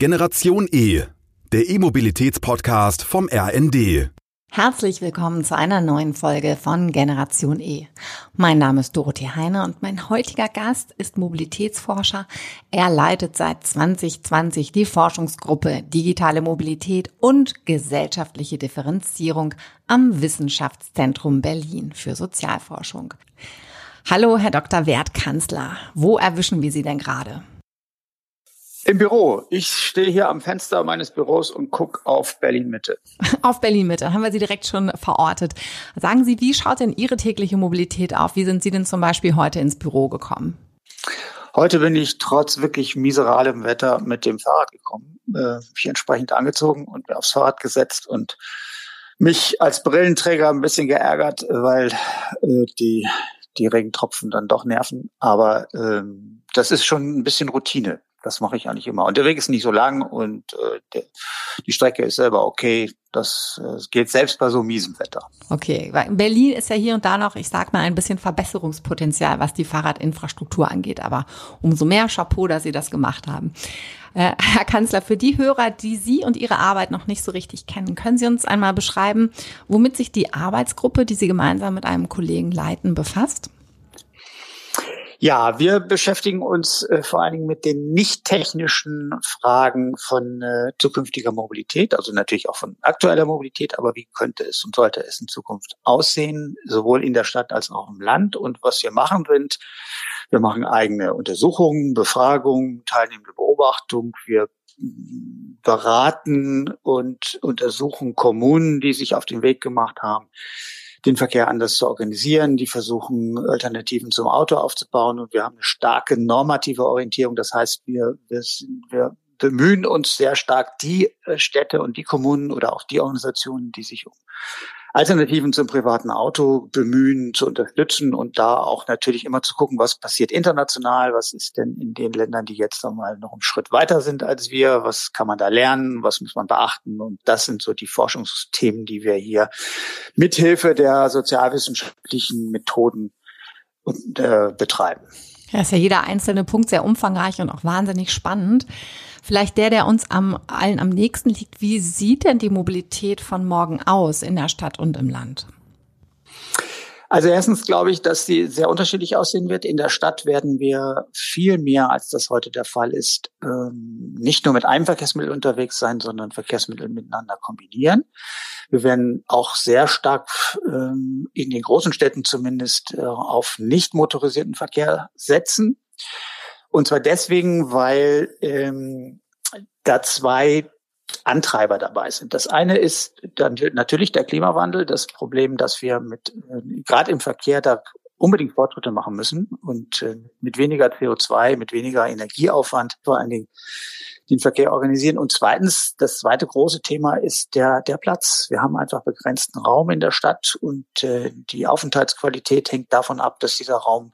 Generation E, der E-Mobilitäts-Podcast vom RND. Herzlich willkommen zu einer neuen Folge von Generation E. Mein Name ist Dorothee Heine und mein heutiger Gast ist Mobilitätsforscher. Er leitet seit 2020 die Forschungsgruppe Digitale Mobilität und gesellschaftliche Differenzierung am Wissenschaftszentrum Berlin für Sozialforschung. Hallo, Herr Dr. Wertkanzler. Wo erwischen wir Sie denn gerade? Im Büro. Ich stehe hier am Fenster meines Büros und gucke auf Berlin Mitte. Auf Berlin Mitte haben wir Sie direkt schon verortet. Sagen Sie, wie schaut denn Ihre tägliche Mobilität auf? Wie sind Sie denn zum Beispiel heute ins Büro gekommen? Heute bin ich trotz wirklich miseralem Wetter mit dem Fahrrad gekommen, äh, mich entsprechend angezogen und mir aufs Fahrrad gesetzt und mich als Brillenträger ein bisschen geärgert, weil äh, die die Regentropfen dann doch nerven. Aber ähm, das ist schon ein bisschen Routine. Das mache ich eigentlich immer. Und der Weg ist nicht so lang und äh, der, die Strecke ist selber okay. Das äh, geht selbst bei so miesem Wetter. Okay, weil Berlin ist ja hier und da noch, ich sag mal, ein bisschen Verbesserungspotenzial, was die Fahrradinfrastruktur angeht. Aber umso mehr Chapeau, dass Sie das gemacht haben. Äh, Herr Kanzler, für die Hörer, die Sie und Ihre Arbeit noch nicht so richtig kennen, können Sie uns einmal beschreiben, womit sich die Arbeitsgruppe, die Sie gemeinsam mit einem Kollegen leiten, befasst? Ja, wir beschäftigen uns äh, vor allen Dingen mit den nicht technischen Fragen von äh, zukünftiger Mobilität, also natürlich auch von aktueller Mobilität, aber wie könnte es und sollte es in Zukunft aussehen, sowohl in der Stadt als auch im Land. Und was wir machen sind, wir machen eigene Untersuchungen, Befragungen, teilnehmende Beobachtung. Wir beraten und untersuchen Kommunen, die sich auf den Weg gemacht haben, den Verkehr anders zu organisieren. Die versuchen, Alternativen zum Auto aufzubauen. Und wir haben eine starke normative Orientierung. Das heißt, wir, wir, wir bemühen uns sehr stark, die äh, Städte und die Kommunen oder auch die Organisationen, die sich um Alternativen zum privaten Auto bemühen, zu unterstützen und da auch natürlich immer zu gucken, was passiert international, was ist denn in den Ländern, die jetzt einmal noch einen Schritt weiter sind als wir, was kann man da lernen, was muss man beachten und das sind so die Forschungsthemen, die wir hier mithilfe der sozialwissenschaftlichen Methoden äh, betreiben. Ja, ist ja jeder einzelne Punkt sehr umfangreich und auch wahnsinnig spannend. Vielleicht der, der uns am, allen am nächsten liegt. Wie sieht denn die Mobilität von morgen aus in der Stadt und im Land? Also erstens glaube ich, dass sie sehr unterschiedlich aussehen wird. In der Stadt werden wir viel mehr, als das heute der Fall ist, ähm, nicht nur mit einem Verkehrsmittel unterwegs sein, sondern Verkehrsmittel miteinander kombinieren. Wir werden auch sehr stark ähm, in den großen Städten zumindest äh, auf nicht motorisierten Verkehr setzen. Und zwar deswegen, weil ähm, da zwei Antreiber dabei sind. Das eine ist dann natürlich der Klimawandel, das Problem, dass wir mit äh, gerade im Verkehr da unbedingt Fortschritte machen müssen und äh, mit weniger CO2, mit weniger Energieaufwand vor allen Dingen den Verkehr organisieren. Und zweitens, das zweite große Thema ist der, der Platz. Wir haben einfach begrenzten Raum in der Stadt und äh, die Aufenthaltsqualität hängt davon ab, dass dieser Raum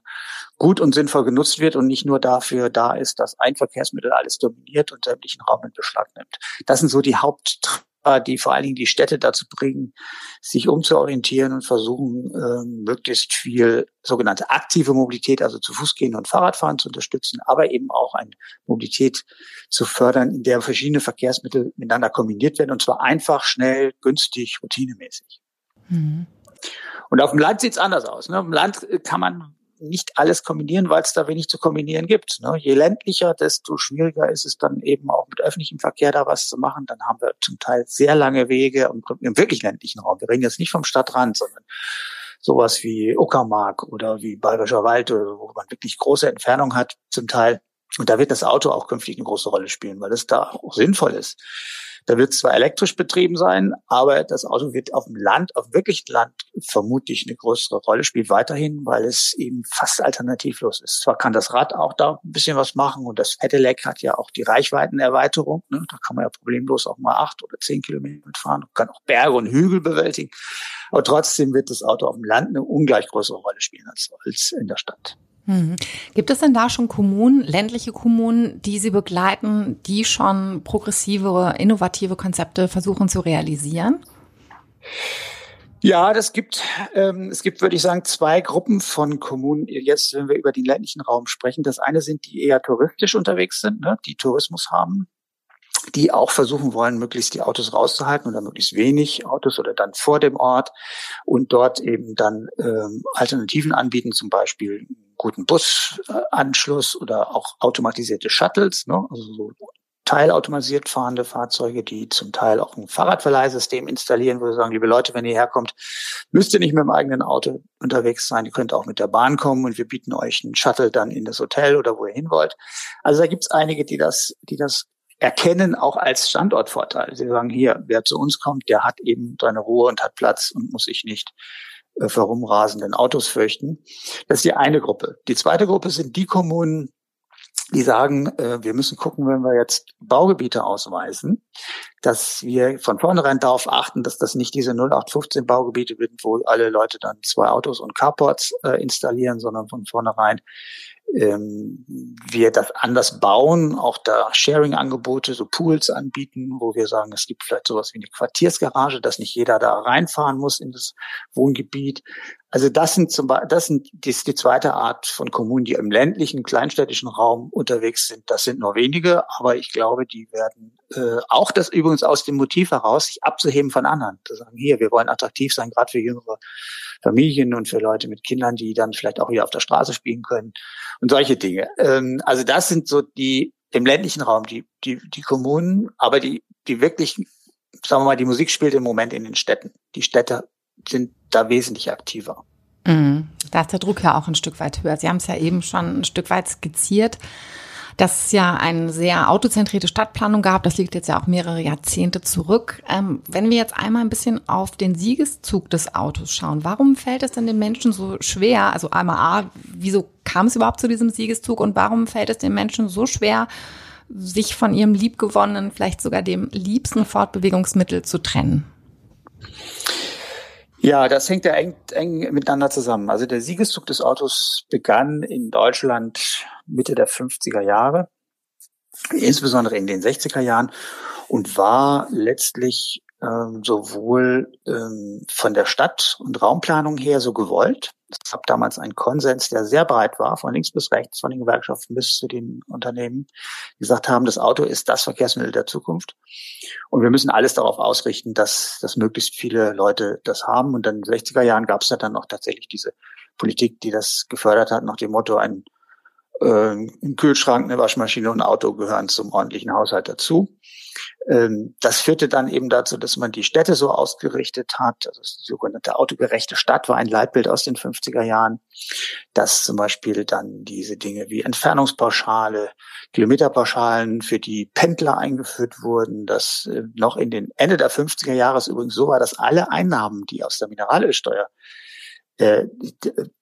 gut und sinnvoll genutzt wird und nicht nur dafür da ist, dass ein Verkehrsmittel alles dominiert und sämtlichen Raum in Beschlag nimmt. Das sind so die Haupt die vor allen Dingen die Städte dazu bringen, sich umzuorientieren und versuchen, ähm, möglichst viel sogenannte aktive Mobilität, also zu Fuß gehen und Fahrradfahren zu unterstützen, aber eben auch eine Mobilität zu fördern, in der verschiedene Verkehrsmittel miteinander kombiniert werden und zwar einfach, schnell, günstig, routinemäßig. Mhm. Und auf dem Land sieht es anders aus. Ne? Auf dem Land kann man nicht alles kombinieren, weil es da wenig zu kombinieren gibt. Ne? Je ländlicher, desto schwieriger ist es dann eben auch mit öffentlichem Verkehr da was zu machen. Dann haben wir zum Teil sehr lange Wege im, im wirklich ländlichen Raum. Wir reden jetzt nicht vom Stadtrand, sondern sowas wie Uckermark oder wie Bayerischer Wald, wo man wirklich große Entfernung hat zum Teil. Und da wird das Auto auch künftig eine große Rolle spielen, weil es da auch sinnvoll ist. Da wird zwar elektrisch betrieben sein, aber das Auto wird auf dem Land, auf wirklich Land vermutlich eine größere Rolle spielen weiterhin, weil es eben fast alternativlos ist. Zwar kann das Rad auch da ein bisschen was machen und das Pedelec hat ja auch die Reichweitenerweiterung. Ne? Da kann man ja problemlos auch mal acht oder zehn Kilometer mitfahren und kann auch Berge und Hügel bewältigen. Aber trotzdem wird das Auto auf dem Land eine ungleich größere Rolle spielen als, als in der Stadt. Mhm. Gibt es denn da schon Kommunen, ländliche Kommunen, die Sie begleiten, die schon progressive, innovative Konzepte versuchen zu realisieren? Ja, das gibt, ähm, es gibt, würde ich sagen, zwei Gruppen von Kommunen. Jetzt, wenn wir über den ländlichen Raum sprechen, das eine sind die eher touristisch unterwegs sind, ne, die Tourismus haben die auch versuchen wollen, möglichst die Autos rauszuhalten oder möglichst wenig Autos oder dann vor dem Ort und dort eben dann ähm, Alternativen anbieten, zum Beispiel guten Busanschluss oder auch automatisierte Shuttles, ne? also so teilautomatisiert fahrende Fahrzeuge, die zum Teil auch ein Fahrradverleihsystem installieren, wo wir sagen, liebe Leute, wenn ihr herkommt, müsst ihr nicht mit dem eigenen Auto unterwegs sein, ihr könnt auch mit der Bahn kommen und wir bieten euch einen Shuttle dann in das Hotel oder wo ihr hin wollt. Also da gibt es einige, die das, die das erkennen auch als Standortvorteil. Sie sagen hier, wer zu uns kommt, der hat eben seine Ruhe und hat Platz und muss sich nicht äh, rumrasenden Autos fürchten. Das ist die eine Gruppe. Die zweite Gruppe sind die Kommunen, die sagen, äh, wir müssen gucken, wenn wir jetzt Baugebiete ausweisen, dass wir von vornherein darauf achten, dass das nicht diese 0815 Baugebiete sind, wo alle Leute dann zwei Autos und Carports äh, installieren, sondern von vornherein ähm, wir das anders bauen, auch da Sharing-Angebote, so Pools anbieten, wo wir sagen, es gibt vielleicht sowas wie eine Quartiersgarage, dass nicht jeder da reinfahren muss in das Wohngebiet. Also das sind zum das sind die, die zweite Art von Kommunen, die im ländlichen, kleinstädtischen Raum unterwegs sind. Das sind nur wenige, aber ich glaube, die werden äh, auch das übrigens aus dem Motiv heraus, sich abzuheben von anderen. Zu sagen, hier, wir wollen attraktiv sein, gerade für jüngere Familien und für Leute mit Kindern, die dann vielleicht auch hier auf der Straße spielen können und solche Dinge. Ähm, also das sind so die im ländlichen Raum die die die Kommunen, aber die die wirklich, sagen wir mal, die Musik spielt im Moment in den Städten. Die Städte sind da wesentlich aktiver. Mhm. Da ist der Druck ja auch ein Stück weit höher. Sie haben es ja eben schon ein Stück weit skizziert, dass es ja eine sehr autozentrierte Stadtplanung gab. Das liegt jetzt ja auch mehrere Jahrzehnte zurück. Ähm, wenn wir jetzt einmal ein bisschen auf den Siegeszug des Autos schauen, warum fällt es denn den Menschen so schwer? Also einmal A, wieso kam es überhaupt zu diesem Siegeszug und warum fällt es den Menschen so schwer, sich von ihrem liebgewonnenen, vielleicht sogar dem liebsten Fortbewegungsmittel zu trennen? Ja, das hängt ja eng, eng miteinander zusammen. Also der Siegeszug des Autos begann in Deutschland Mitte der 50er Jahre, insbesondere in den 60er Jahren und war letztlich ähm, sowohl ähm, von der Stadt- und Raumplanung her so gewollt, es gab damals einen Konsens, der sehr breit war, von links bis rechts, von den Gewerkschaften bis zu den Unternehmen, die gesagt haben, das Auto ist das Verkehrsmittel der Zukunft. Und wir müssen alles darauf ausrichten, dass, dass möglichst viele Leute das haben. Und dann in den 60er Jahren gab es ja dann auch tatsächlich diese Politik, die das gefördert hat, nach dem Motto, ein, äh, ein Kühlschrank, eine Waschmaschine und ein Auto gehören zum ordentlichen Haushalt dazu. Ähm, das führte dann eben dazu, dass man die Städte so ausgerichtet hat. Also das sogenannte autogerechte Stadt war ein Leitbild aus den 50er Jahren, dass zum Beispiel dann diese Dinge wie Entfernungspauschale, Kilometerpauschalen für die Pendler eingeführt wurden, dass äh, noch in den Ende der 50er Jahre übrigens so war, dass alle Einnahmen, die aus der Mineralölsteuer äh,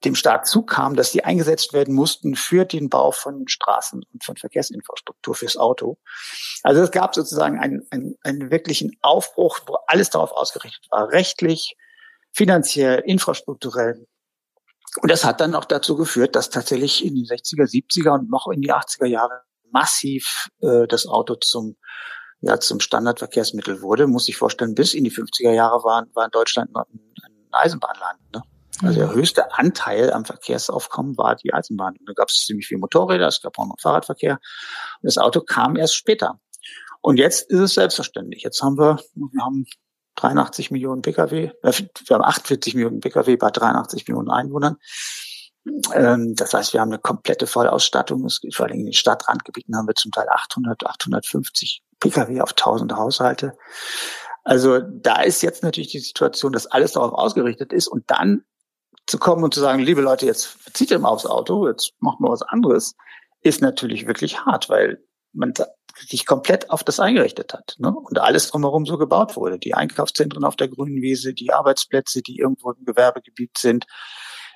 dem Staat zukam, dass die eingesetzt werden mussten für den Bau von Straßen und von Verkehrsinfrastruktur fürs Auto. Also es gab sozusagen einen, einen, einen wirklichen Aufbruch, wo alles darauf ausgerichtet war, rechtlich, finanziell, infrastrukturell. Und das hat dann auch dazu geführt, dass tatsächlich in die 60er, 70er und noch in die 80er Jahre massiv äh, das Auto zum ja, zum Standardverkehrsmittel wurde, muss ich vorstellen, bis in die 50er Jahre war, war in Deutschland noch ein, ein Eisenbahnland. Ne? Also der höchste Anteil am Verkehrsaufkommen war die Eisenbahn. Da gab es ziemlich viel Motorräder, es gab auch noch Fahrradverkehr. Und das Auto kam erst später. Und jetzt ist es selbstverständlich. Jetzt haben wir, wir haben 83 Millionen Pkw, äh, wir haben 48 Millionen Pkw bei 83 Millionen Einwohnern. Ähm, das heißt, wir haben eine komplette Vollausstattung. vor allem in den Stadtrandgebieten haben wir zum Teil 800, 850 Pkw auf 1000 Haushalte. Also da ist jetzt natürlich die Situation, dass alles darauf ausgerichtet ist und dann zu kommen und zu sagen, liebe Leute, jetzt verzicht ihr mal aufs Auto, jetzt machen wir was anderes, ist natürlich wirklich hart, weil man sich komplett auf das eingerichtet hat ne? und alles drumherum so gebaut wurde. Die Einkaufszentren auf der grünen Wiese, die Arbeitsplätze, die irgendwo im Gewerbegebiet sind,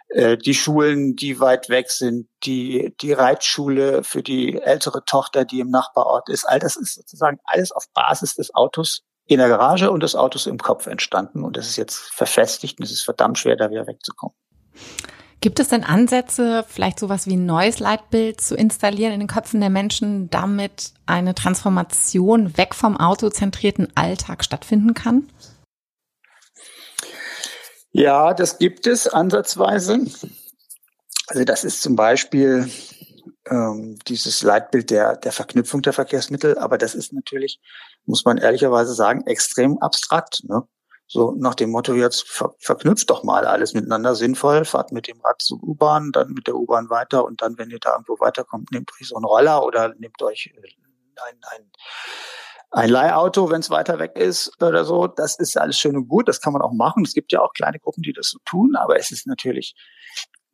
äh, die Schulen, die weit weg sind, die, die Reitschule für die ältere Tochter, die im Nachbarort ist. All das ist sozusagen alles auf Basis des Autos in der Garage und des Autos im Kopf entstanden. Und das ist jetzt verfestigt und es ist verdammt schwer, da wieder wegzukommen. Gibt es denn Ansätze, vielleicht sowas wie ein neues Leitbild zu installieren in den Köpfen der Menschen, damit eine Transformation weg vom autozentrierten Alltag stattfinden kann? Ja, das gibt es ansatzweise. Also das ist zum Beispiel ähm, dieses Leitbild der, der Verknüpfung der Verkehrsmittel, aber das ist natürlich, muss man ehrlicherweise sagen, extrem abstrakt. Ne? So nach dem Motto, jetzt ver verknüpft doch mal alles miteinander sinnvoll, fahrt mit dem Rad zur U-Bahn, dann mit der U-Bahn weiter und dann, wenn ihr da irgendwo weiterkommt, nehmt euch so einen Roller oder nehmt euch äh, ein, ein, ein Leihauto, wenn es weiter weg ist oder so. Das ist alles schön und gut, das kann man auch machen. Es gibt ja auch kleine Gruppen, die das so tun, aber es ist natürlich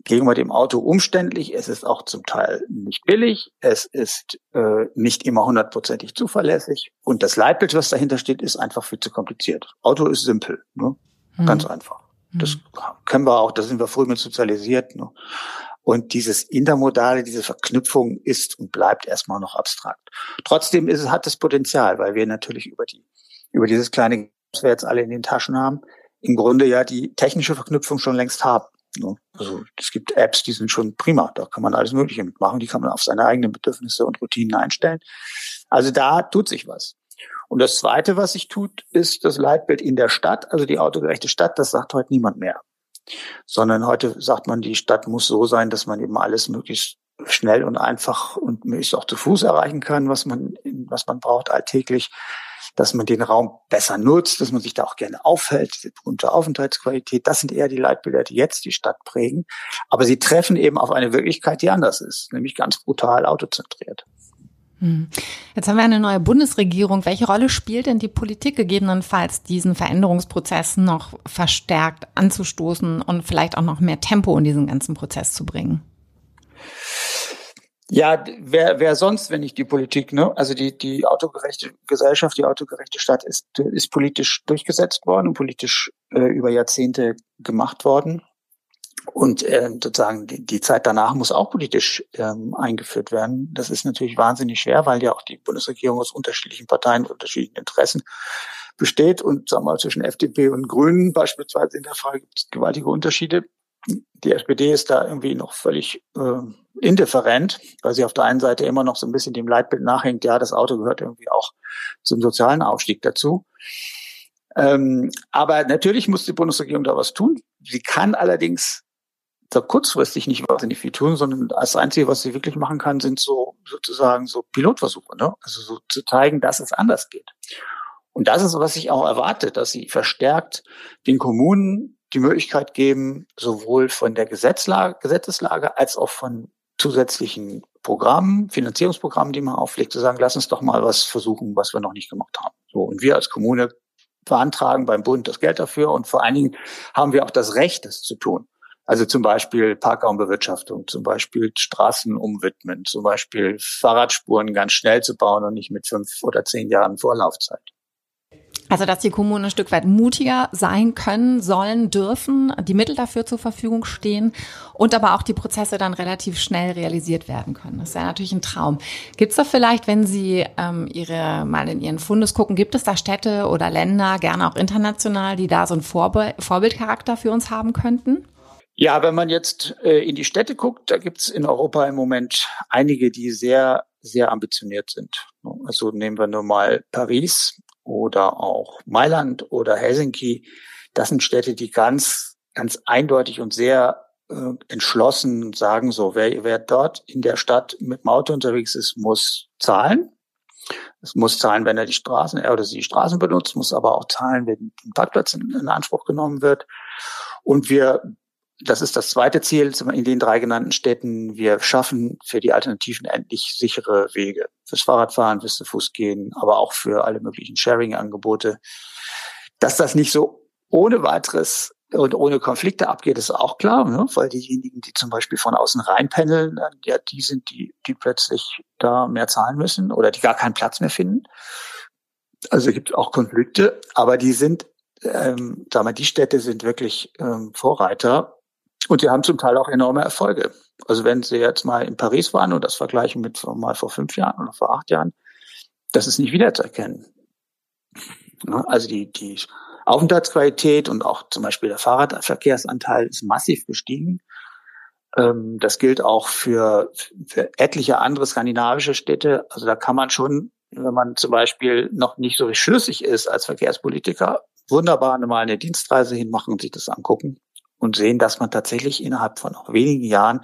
gegenüber dem Auto umständlich, es ist auch zum Teil nicht billig, es ist äh, nicht immer hundertprozentig zuverlässig und das Leitbild, was dahinter steht, ist einfach viel zu kompliziert. Auto ist simpel, ne? Mhm. ganz einfach. Das mhm. können wir auch, da sind wir früh mit sozialisiert. Ne? Und dieses Intermodale, diese Verknüpfung ist und bleibt erstmal noch abstrakt. Trotzdem ist es, hat es Potenzial, weil wir natürlich über die, über dieses kleine, was wir jetzt alle in den Taschen haben, im Grunde ja die technische Verknüpfung schon längst haben. Ne? Also es gibt Apps, die sind schon prima. Da kann man alles Mögliche mitmachen. Die kann man auf seine eigenen Bedürfnisse und Routinen einstellen. Also da tut sich was. Und das Zweite, was sich tut, ist das Leitbild in der Stadt, also die autogerechte Stadt. Das sagt heute niemand mehr, sondern heute sagt man, die Stadt muss so sein, dass man eben alles möglichst schnell und einfach und möglichst auch zu Fuß erreichen kann, was man, was man braucht alltäglich dass man den Raum besser nutzt, dass man sich da auch gerne aufhält, diese berühmte Aufenthaltsqualität. Das sind eher die Leitbilder, die jetzt die Stadt prägen. Aber sie treffen eben auf eine Wirklichkeit, die anders ist, nämlich ganz brutal autozentriert. Hm. Jetzt haben wir eine neue Bundesregierung. Welche Rolle spielt denn die Politik gegebenenfalls, diesen Veränderungsprozess noch verstärkt anzustoßen und vielleicht auch noch mehr Tempo in diesen ganzen Prozess zu bringen? Ja, wer, wer sonst, wenn nicht die Politik, ne? Also die, die autogerechte Gesellschaft, die autogerechte Stadt ist, ist politisch durchgesetzt worden und politisch äh, über Jahrzehnte gemacht worden. Und äh, sozusagen die, die Zeit danach muss auch politisch ähm, eingeführt werden. Das ist natürlich wahnsinnig schwer, weil ja auch die Bundesregierung aus unterschiedlichen Parteien unterschiedlichen Interessen besteht. Und sagen wir mal, zwischen FDP und Grünen beispielsweise in der Frage gibt es gewaltige Unterschiede die SPD ist da irgendwie noch völlig äh, indifferent, weil sie auf der einen Seite immer noch so ein bisschen dem Leitbild nachhängt, ja, das Auto gehört irgendwie auch zum sozialen Aufstieg dazu. Ähm, aber natürlich muss die Bundesregierung da was tun. Sie kann allerdings da kurzfristig nicht wahnsinnig viel tun, sondern das Einzige, was sie wirklich machen kann, sind so sozusagen so Pilotversuche, ne? also so zu zeigen, dass es anders geht. Und das ist, was ich auch erwarte, dass sie verstärkt den Kommunen die Möglichkeit geben, sowohl von der Gesetzlage, Gesetzeslage als auch von zusätzlichen Programmen, Finanzierungsprogrammen, die man auflegt, zu sagen, lass uns doch mal was versuchen, was wir noch nicht gemacht haben. So, und wir als Kommune beantragen beim Bund das Geld dafür und vor allen Dingen haben wir auch das Recht, das zu tun. Also zum Beispiel Parkraumbewirtschaftung, zum Beispiel Straßen umwidmen, zum Beispiel Fahrradspuren ganz schnell zu bauen und nicht mit fünf oder zehn Jahren Vorlaufzeit. Also, dass die Kommunen ein Stück weit mutiger sein können, sollen, dürfen, die Mittel dafür zur Verfügung stehen und aber auch die Prozesse dann relativ schnell realisiert werden können. Das ist ja natürlich ein Traum. Gibt es da vielleicht, wenn Sie ähm, Ihre mal in Ihren Fundus gucken, gibt es da Städte oder Länder, gerne auch international, die da so einen Vorbe Vorbildcharakter für uns haben könnten? Ja, wenn man jetzt äh, in die Städte guckt, da gibt es in Europa im Moment einige, die sehr, sehr ambitioniert sind. Also nehmen wir nur mal Paris oder auch Mailand oder Helsinki. Das sind Städte, die ganz, ganz eindeutig und sehr äh, entschlossen sagen so, wer, wer dort in der Stadt mit dem Auto unterwegs ist, muss zahlen. Es muss zahlen, wenn er die Straßen, er oder sie die Straßen benutzt, muss aber auch zahlen, wenn ein Parkplatz in, in Anspruch genommen wird. Und wir das ist das zweite Ziel in den drei genannten Städten. Wir schaffen für die Alternativen endlich sichere Wege. Fürs Fahrradfahren, fürs Fußgehen, aber auch für alle möglichen Sharing-Angebote. Dass das nicht so ohne weiteres und ohne Konflikte abgeht, ist auch klar, ne? weil diejenigen, die zum Beispiel von außen reinpendeln, ja, die sind die, die plötzlich da mehr zahlen müssen oder die gar keinen Platz mehr finden. Also gibt es auch Konflikte, aber die sind, ähm, sagen wir, die Städte sind wirklich ähm, Vorreiter und sie haben zum Teil auch enorme Erfolge. Also wenn Sie jetzt mal in Paris waren und das vergleichen mit mal vor fünf Jahren oder vor acht Jahren, das ist nicht wiederzuerkennen. Also die, die Aufenthaltsqualität und auch zum Beispiel der Fahrradverkehrsanteil ist massiv gestiegen. Ähm, das gilt auch für, für etliche andere skandinavische Städte. Also da kann man schon, wenn man zum Beispiel noch nicht so schlüssig ist als Verkehrspolitiker, wunderbar mal eine Dienstreise hinmachen und sich das angucken und sehen, dass man tatsächlich innerhalb von noch wenigen Jahren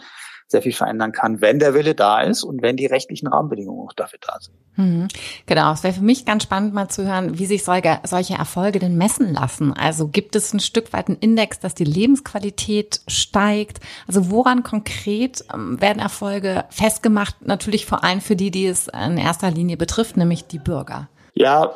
sehr viel verändern kann, wenn der Wille da ist und wenn die rechtlichen Rahmenbedingungen auch dafür da sind. Mhm. Genau, es wäre für mich ganz spannend mal zu hören, wie sich solche, solche Erfolge denn messen lassen. Also gibt es ein Stück weit einen Index, dass die Lebensqualität steigt? Also woran konkret ähm, werden Erfolge festgemacht? Natürlich vor allem für die, die es in erster Linie betrifft, nämlich die Bürger. Ja,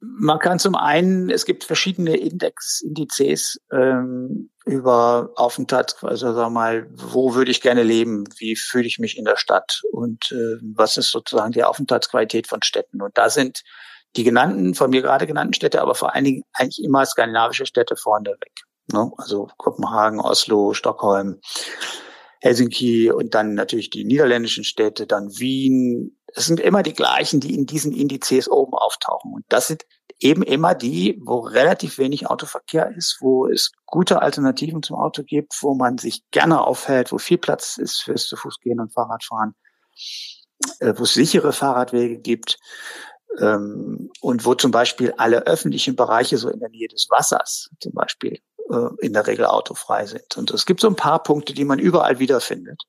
man kann zum einen, es gibt verschiedene Index, Indizes ähm, über Aufenthalt, also sag mal, wo würde ich gerne leben, wie fühle ich mich in der Stadt und äh, was ist sozusagen die Aufenthaltsqualität von Städten. Und da sind die genannten, von mir gerade genannten Städte, aber vor allen Dingen eigentlich immer skandinavische Städte vorne weg. Ne? Also Kopenhagen, Oslo, Stockholm, Helsinki und dann natürlich die niederländischen Städte, dann Wien. Es sind immer die gleichen, die in diesen Indizes oben auftauchen. Und das sind eben immer die, wo relativ wenig Autoverkehr ist, wo es gute Alternativen zum Auto gibt, wo man sich gerne aufhält, wo viel Platz ist fürs zu Fuß gehen und Fahrradfahren, äh, wo es sichere Fahrradwege gibt ähm, und wo zum Beispiel alle öffentlichen Bereiche so in der Nähe des Wassers zum Beispiel äh, in der Regel autofrei sind. Und es gibt so ein paar Punkte, die man überall wiederfindet.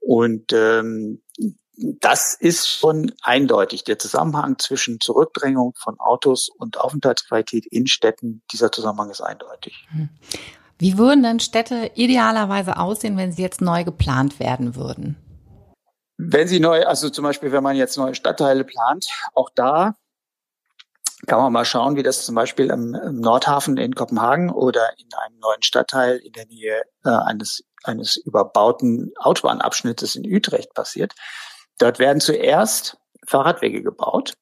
Und ähm, das ist schon eindeutig. Der Zusammenhang zwischen Zurückdrängung von Autos und Aufenthaltsqualität in Städten, dieser Zusammenhang ist eindeutig. Hm. Wie würden denn Städte idealerweise aussehen, wenn sie jetzt neu geplant werden würden? Wenn sie neu, also zum Beispiel, wenn man jetzt neue Stadtteile plant, auch da kann man mal schauen, wie das zum Beispiel im, im Nordhafen in Kopenhagen oder in einem neuen Stadtteil in der Nähe äh, eines, eines überbauten Autobahnabschnittes in Utrecht passiert. Dort werden zuerst Fahrradwege gebaut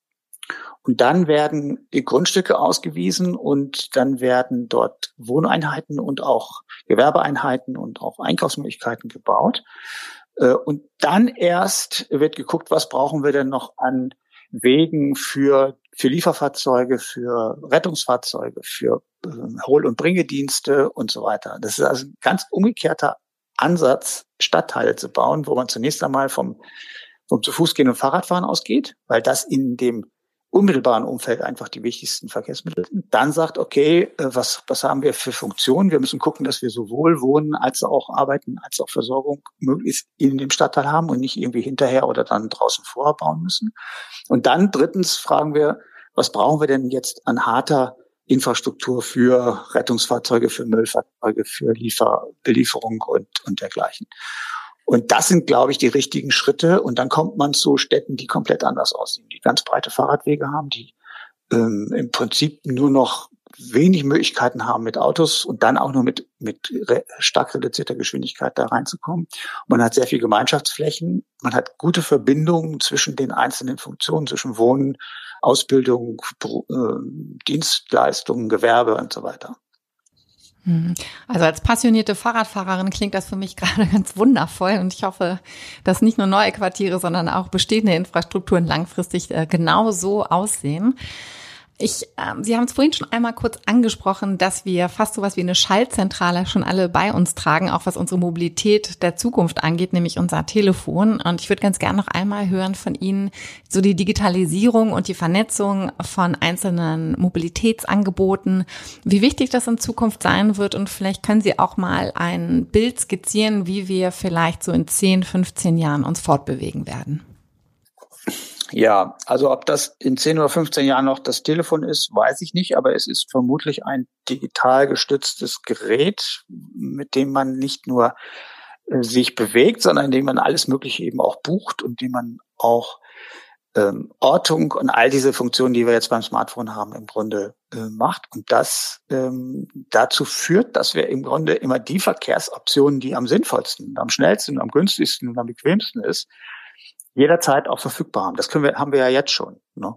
und dann werden die Grundstücke ausgewiesen und dann werden dort Wohneinheiten und auch Gewerbeeinheiten und auch Einkaufsmöglichkeiten gebaut. Äh, und dann erst wird geguckt, was brauchen wir denn noch an Wegen für, für Lieferfahrzeuge, für Rettungsfahrzeuge, für äh, Hol- und Bringedienste und so weiter. Das ist also ein ganz umgekehrter Ansatz, Stadtteile zu bauen, wo man zunächst einmal vom, vom zu Fuß gehen und Fahrradfahren ausgeht, weil das in dem unmittelbaren Umfeld einfach die wichtigsten Verkehrsmittel sind. Dann sagt, okay, äh, was, was haben wir für Funktionen? Wir müssen gucken, dass wir sowohl Wohnen als auch Arbeiten als auch Versorgung möglichst in dem Stadtteil haben und nicht irgendwie hinterher oder dann draußen vorher bauen müssen. Und dann drittens fragen wir, was brauchen wir denn jetzt an harter Infrastruktur für Rettungsfahrzeuge, für Müllfahrzeuge, für Liefer, Belieferung und, und dergleichen. Und das sind, glaube ich, die richtigen Schritte. Und dann kommt man zu Städten, die komplett anders aussehen, die ganz breite Fahrradwege haben, die ähm, im Prinzip nur noch wenig Möglichkeiten haben, mit Autos und dann auch nur mit, mit re stark reduzierter Geschwindigkeit da reinzukommen. Man hat sehr viel Gemeinschaftsflächen, man hat gute Verbindungen zwischen den einzelnen Funktionen, zwischen Wohnen, Ausbildung, äh, Dienstleistungen, Gewerbe und so weiter. Hm. Also als passionierte Fahrradfahrerin klingt das für mich gerade ganz wundervoll und ich hoffe, dass nicht nur neue Quartiere, sondern auch bestehende Infrastrukturen langfristig äh, genau so aussehen. Ich, ähm, Sie haben es vorhin schon einmal kurz angesprochen, dass wir fast so was wie eine Schaltzentrale schon alle bei uns tragen, auch was unsere Mobilität der Zukunft angeht, nämlich unser Telefon. Und ich würde ganz gerne noch einmal hören von Ihnen, so die Digitalisierung und die Vernetzung von einzelnen Mobilitätsangeboten, wie wichtig das in Zukunft sein wird. Und vielleicht können Sie auch mal ein Bild skizzieren, wie wir vielleicht so in 10, 15 Jahren uns fortbewegen werden. Ja, also ob das in 10 oder 15 Jahren noch das Telefon ist, weiß ich nicht, aber es ist vermutlich ein digital gestütztes Gerät, mit dem man nicht nur äh, sich bewegt, sondern in dem man alles Mögliche eben auch bucht und dem man auch ähm, Ortung und all diese Funktionen, die wir jetzt beim Smartphone haben, im Grunde äh, macht. Und das ähm, dazu führt, dass wir im Grunde immer die Verkehrsoptionen, die am sinnvollsten, am schnellsten, am günstigsten und am bequemsten ist, jederzeit auch verfügbar haben. Das können wir, haben wir ja jetzt schon. Ne?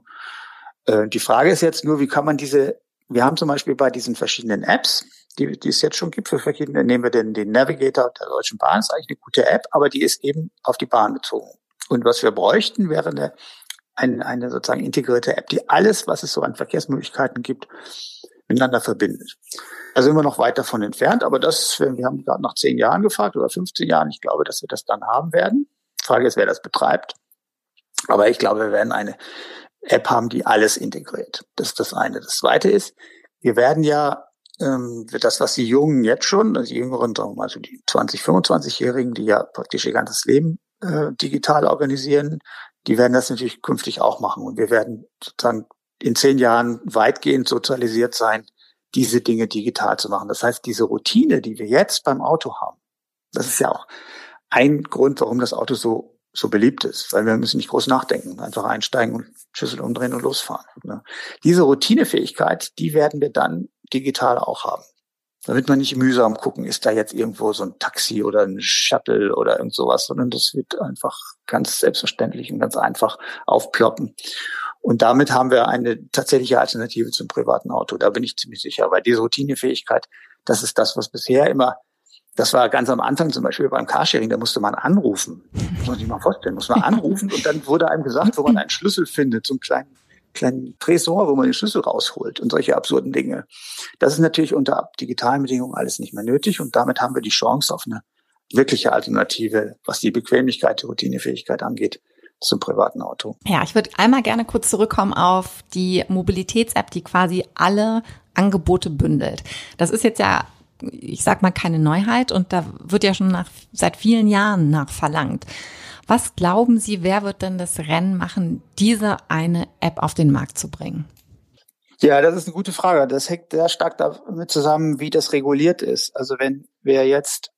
Äh, die Frage ist jetzt nur, wie kann man diese, wir haben zum Beispiel bei diesen verschiedenen Apps, die, die es jetzt schon gibt für verschiedene, nehmen wir den, den Navigator der Deutschen Bahn, ist eigentlich eine gute App, aber die ist eben auf die Bahn bezogen. Und was wir bräuchten, wäre eine, eine, eine sozusagen integrierte App, die alles, was es so an Verkehrsmöglichkeiten gibt, miteinander verbindet. Da sind wir noch weit davon entfernt, aber das, wir haben gerade nach zehn Jahren gefragt oder 15 Jahren, ich glaube, dass wir das dann haben werden. Frage ist, wer das betreibt. Aber ich glaube, wir werden eine App haben, die alles integriert. Das ist das eine. Das zweite ist, wir werden ja ähm, das, was die Jungen jetzt schon, also die Jüngeren, also die 20, 25-Jährigen, die ja praktisch ihr ganzes Leben äh, digital organisieren, die werden das natürlich künftig auch machen. Und wir werden sozusagen in zehn Jahren weitgehend sozialisiert sein, diese Dinge digital zu machen. Das heißt, diese Routine, die wir jetzt beim Auto haben, das ist ja auch ein Grund, warum das Auto so, so beliebt ist, weil wir müssen nicht groß nachdenken, einfach einsteigen und Schlüssel umdrehen und losfahren. Ne? Diese Routinefähigkeit, die werden wir dann digital auch haben. Damit man nicht mühsam gucken, ist da jetzt irgendwo so ein Taxi oder ein Shuttle oder irgend sowas, sondern das wird einfach ganz selbstverständlich und ganz einfach aufploppen. Und damit haben wir eine tatsächliche Alternative zum privaten Auto. Da bin ich ziemlich sicher, weil diese Routinefähigkeit, das ist das, was bisher immer das war ganz am Anfang zum Beispiel beim Carsharing, da musste man anrufen. Muss man sich mal vorstellen, muss man anrufen und dann wurde einem gesagt, wo man einen Schlüssel findet, so einen kleinen, kleinen Tresor, wo man den Schlüssel rausholt und solche absurden Dinge. Das ist natürlich unter digitalen Bedingungen alles nicht mehr nötig und damit haben wir die Chance auf eine wirkliche Alternative, was die Bequemlichkeit, die Routinefähigkeit angeht zum privaten Auto. Ja, ich würde einmal gerne kurz zurückkommen auf die Mobilitäts-App, die quasi alle Angebote bündelt. Das ist jetzt ja ich sag mal, keine Neuheit und da wird ja schon nach, seit vielen Jahren nach verlangt. Was glauben Sie, wer wird denn das Rennen machen, diese eine App auf den Markt zu bringen? Ja, das ist eine gute Frage. Das hängt sehr stark damit zusammen, wie das reguliert ist. Also wenn wir jetzt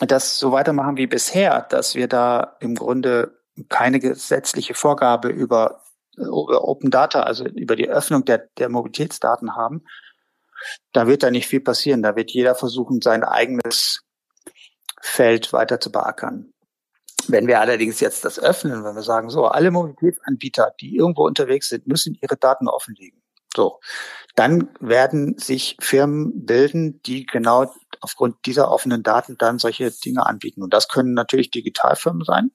das so weitermachen wie bisher, dass wir da im Grunde keine gesetzliche Vorgabe über, über Open Data, also über die Öffnung der, der Mobilitätsdaten haben, da wird da nicht viel passieren. Da wird jeder versuchen, sein eigenes Feld weiter zu beackern. Wenn wir allerdings jetzt das öffnen, wenn wir sagen, so, alle Mobilitätsanbieter, die irgendwo unterwegs sind, müssen ihre Daten offenlegen. So, dann werden sich Firmen bilden, die genau aufgrund dieser offenen Daten dann solche Dinge anbieten. Und das können natürlich Digitalfirmen sein,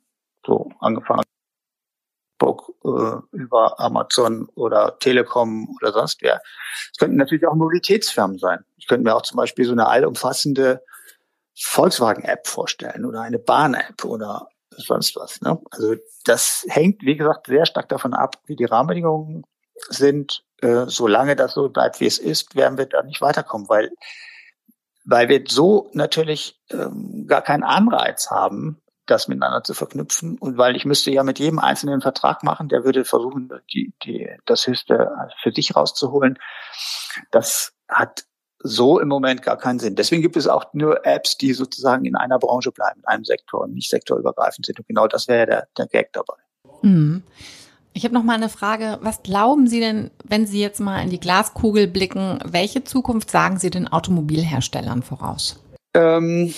so angefangen äh, über Amazon oder Telekom oder sonst wer. Es könnten natürlich auch Mobilitätsfirmen sein. Ich könnte mir auch zum Beispiel so eine allumfassende Volkswagen-App vorstellen oder eine Bahn-App oder sonst was. Ne? Also das hängt, wie gesagt, sehr stark davon ab, wie die Rahmenbedingungen sind. Äh, solange das so bleibt, wie es ist, werden wir da nicht weiterkommen, weil weil wir so natürlich ähm, gar keinen Anreiz haben, das miteinander zu verknüpfen. Und weil ich müsste ja mit jedem einzelnen Vertrag machen, der würde versuchen, die, die, das Höchste für sich rauszuholen. Das hat so im Moment gar keinen Sinn. Deswegen gibt es auch nur Apps, die sozusagen in einer Branche bleiben, in einem Sektor und nicht sektorübergreifend sind. Und genau das wäre der, der Gag dabei. Mhm. Ich habe noch mal eine Frage. Was glauben Sie denn, wenn Sie jetzt mal in die Glaskugel blicken, welche Zukunft sagen Sie den Automobilherstellern voraus? Ähm,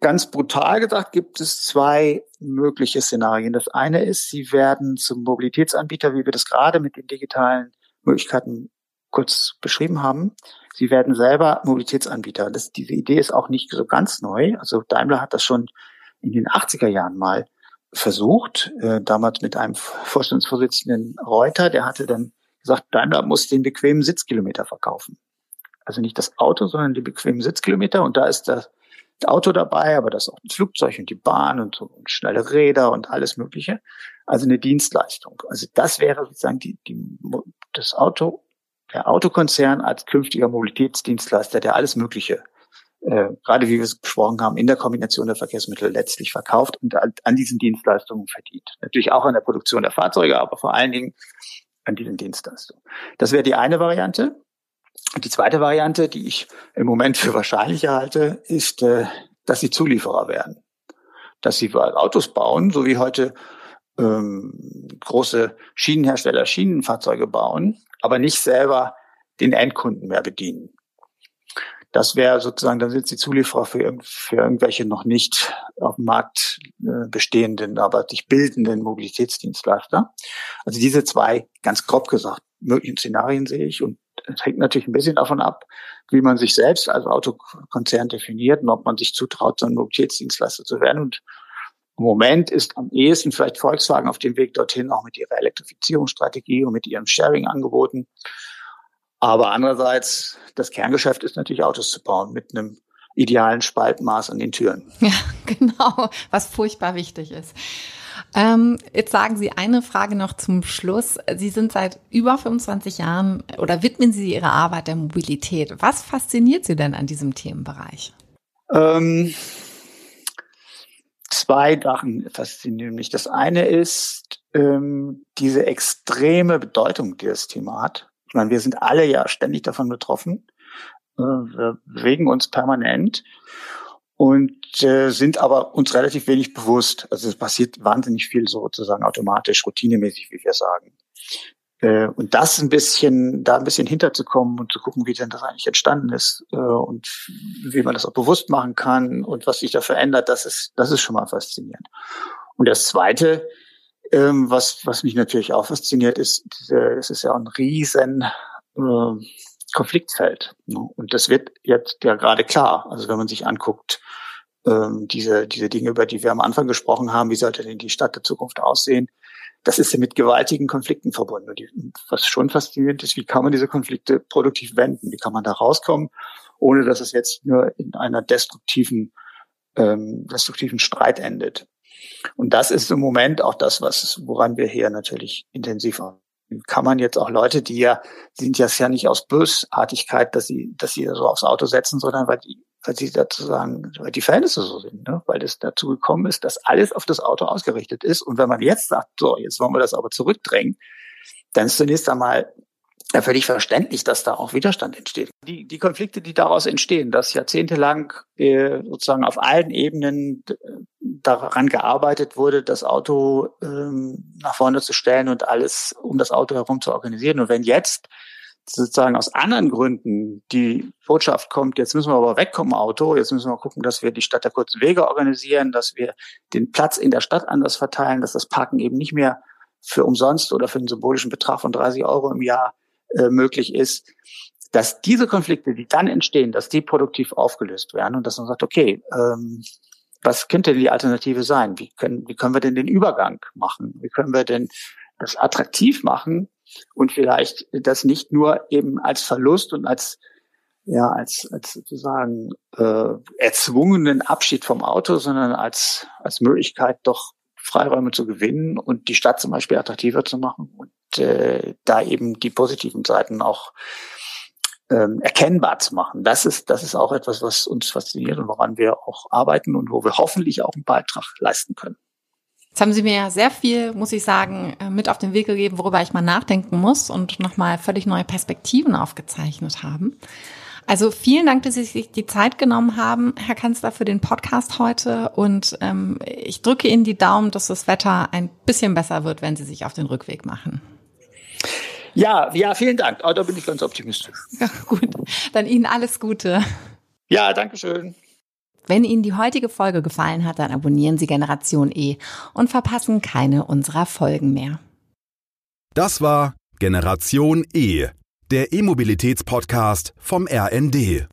Ganz brutal gesagt gibt es zwei mögliche Szenarien. Das eine ist, sie werden zum Mobilitätsanbieter, wie wir das gerade mit den digitalen Möglichkeiten kurz beschrieben haben. Sie werden selber Mobilitätsanbieter. Das, diese Idee ist auch nicht so ganz neu. Also Daimler hat das schon in den 80er Jahren mal versucht, äh, damals mit einem Vorstandsvorsitzenden Reuter, der hatte dann gesagt, Daimler muss den bequemen Sitzkilometer verkaufen. Also nicht das Auto, sondern die bequemen Sitzkilometer. Und da ist das Auto dabei, aber das auch ein Flugzeug und die Bahn und, so, und schnelle Räder und alles Mögliche. Also eine Dienstleistung. Also das wäre sozusagen die, die, das Auto, der Autokonzern als künftiger Mobilitätsdienstleister, der alles Mögliche, äh, gerade wie wir es besprochen haben, in der Kombination der Verkehrsmittel letztlich verkauft und an diesen Dienstleistungen verdient. Natürlich auch an der Produktion der Fahrzeuge, aber vor allen Dingen an diesen Dienstleistungen. Das wäre die eine Variante. Die zweite Variante, die ich im Moment für wahrscheinlich halte, ist, äh, dass sie Zulieferer werden. Dass sie Autos bauen, so wie heute ähm, große Schienenhersteller Schienenfahrzeuge bauen, aber nicht selber den Endkunden mehr bedienen. Das wäre sozusagen, dann sind sie Zulieferer für, für irgendwelche noch nicht auf dem Markt äh, bestehenden, aber sich bildenden Mobilitätsdienstleister. Also diese zwei, ganz grob gesagt, möglichen Szenarien sehe ich und es hängt natürlich ein bisschen davon ab, wie man sich selbst als Autokonzern definiert und ob man sich zutraut, so ein Mobilitätsdienstleister zu werden. Und im Moment ist am ehesten vielleicht Volkswagen auf dem Weg dorthin, auch mit ihrer Elektrifizierungsstrategie und mit ihren Sharing-Angeboten. Aber andererseits, das Kerngeschäft ist natürlich Autos zu bauen mit einem idealen Spaltmaß an den Türen. Ja, genau, was furchtbar wichtig ist. Ähm, jetzt sagen Sie eine Frage noch zum Schluss. Sie sind seit über 25 Jahren oder widmen Sie Ihre Arbeit der Mobilität. Was fasziniert Sie denn an diesem Themenbereich? Ähm, zwei Sachen faszinieren mich. Das eine ist ähm, diese extreme Bedeutung, die das Thema hat. Ich meine, wir sind alle ja ständig davon betroffen. Äh, wir bewegen uns permanent und äh, sind aber uns relativ wenig bewusst. Also es passiert wahnsinnig viel sozusagen automatisch, routinemäßig, wie wir sagen. Äh, und das ein bisschen, da ein bisschen hinterzukommen und zu gucken, wie denn das eigentlich entstanden ist äh, und wie man das auch bewusst machen kann und was sich da verändert, das ist, das ist schon mal faszinierend. Und das Zweite, ähm, was, was mich natürlich auch fasziniert, ist, diese, es ist ja ein riesen äh, Konfliktfeld. Und das wird jetzt ja gerade klar. Also wenn man sich anguckt, ähm, diese, diese Dinge, über die wir am Anfang gesprochen haben, wie sollte denn die Stadt der Zukunft aussehen, das ist ja mit gewaltigen Konflikten verbunden. Und was schon faszinierend ist, wie kann man diese Konflikte produktiv wenden? Wie kann man da rauskommen, ohne dass es jetzt nur in einer destruktiven, ähm, destruktiven Streit endet? Und das ist im Moment auch das, was, woran wir hier natürlich intensiv arbeiten kann man jetzt auch Leute, die ja, sind jetzt ja nicht aus Bösartigkeit, dass sie, dass sie so aufs Auto setzen, sondern weil die, weil sie dazu sagen, weil die Verhältnisse so sind, ne? weil es dazu gekommen ist, dass alles auf das Auto ausgerichtet ist. Und wenn man jetzt sagt, so, jetzt wollen wir das aber zurückdrängen, dann ist zunächst einmal völlig verständlich, dass da auch Widerstand entsteht. Die, die Konflikte, die daraus entstehen, dass jahrzehntelang äh, sozusagen auf allen Ebenen daran gearbeitet wurde, das Auto ähm, nach vorne zu stellen und alles um das Auto herum zu organisieren. Und wenn jetzt sozusagen aus anderen Gründen die Botschaft kommt, jetzt müssen wir aber wegkommen Auto, jetzt müssen wir gucken, dass wir die Stadt der kurzen Wege organisieren, dass wir den Platz in der Stadt anders verteilen, dass das Parken eben nicht mehr für umsonst oder für einen symbolischen Betrag von 30 Euro im Jahr äh, möglich ist, dass diese Konflikte, die dann entstehen, dass die produktiv aufgelöst werden und dass man sagt, okay, ähm, was könnte die Alternative sein? Wie können, wie können wir denn den Übergang machen? Wie können wir denn das attraktiv machen und vielleicht das nicht nur eben als Verlust und als ja als als sozusagen äh, erzwungenen Abschied vom Auto, sondern als als Möglichkeit doch Freiräume zu gewinnen und die Stadt zum Beispiel attraktiver zu machen und äh, da eben die positiven Seiten auch ähm, erkennbar zu machen. Das ist, das ist auch etwas, was uns fasziniert und woran wir auch arbeiten und wo wir hoffentlich auch einen Beitrag leisten können. Jetzt haben Sie mir ja sehr viel, muss ich sagen, äh, mit auf den Weg gegeben, worüber ich mal nachdenken muss und nochmal völlig neue Perspektiven aufgezeichnet haben. Also vielen Dank, dass Sie sich die Zeit genommen haben, Herr Kanzler, für den Podcast heute. Und ähm, ich drücke Ihnen die Daumen, dass das Wetter ein bisschen besser wird, wenn Sie sich auf den Rückweg machen. Ja, ja, vielen Dank. Oh, da bin ich ganz optimistisch. Ja, gut. Dann Ihnen alles Gute. Ja, danke schön. Wenn Ihnen die heutige Folge gefallen hat, dann abonnieren Sie Generation E und verpassen keine unserer Folgen mehr. Das war Generation E, der E-Mobilitäts-Podcast vom RND.